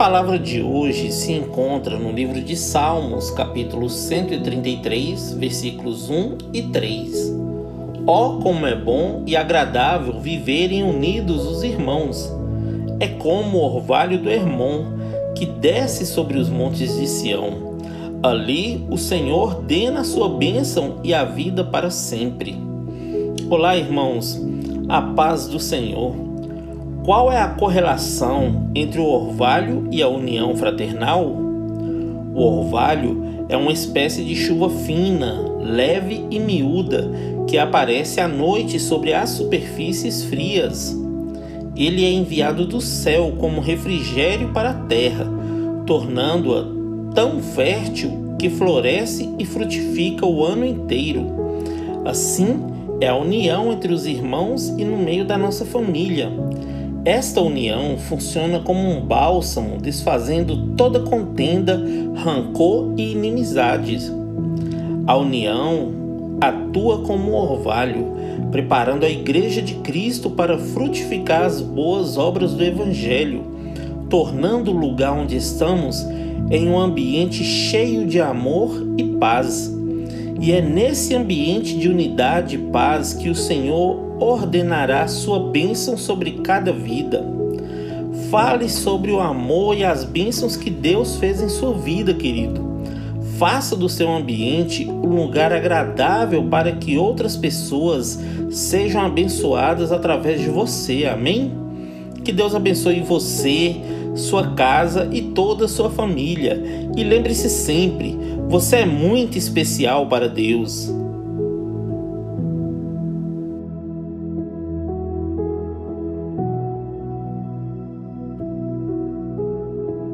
palavra de hoje se encontra no livro de Salmos, capítulo 133, versículos 1 e 3. Ó, oh, como é bom e agradável viverem unidos os irmãos! É como o orvalho do Hermon, que desce sobre os montes de Sião. Ali o Senhor ordena a sua bênção e a vida para sempre. Olá, irmãos, a paz do Senhor. Qual é a correlação entre o orvalho e a união fraternal? O orvalho é uma espécie de chuva fina, leve e miúda que aparece à noite sobre as superfícies frias. Ele é enviado do céu como refrigério para a terra, tornando-a tão fértil que floresce e frutifica o ano inteiro. Assim é a união entre os irmãos e no meio da nossa família. Esta união funciona como um bálsamo, desfazendo toda contenda, rancor e inimizades. A união atua como um orvalho, preparando a Igreja de Cristo para frutificar as boas obras do Evangelho, tornando o lugar onde estamos em um ambiente cheio de amor e paz. E é nesse ambiente de unidade e paz que o Senhor ordenará sua bênção sobre cada vida. Fale sobre o amor e as bênçãos que Deus fez em sua vida, querido. Faça do seu ambiente um lugar agradável para que outras pessoas sejam abençoadas através de você. Amém? Que Deus abençoe você, sua casa e toda a sua família. E lembre-se sempre, você é muito especial para Deus.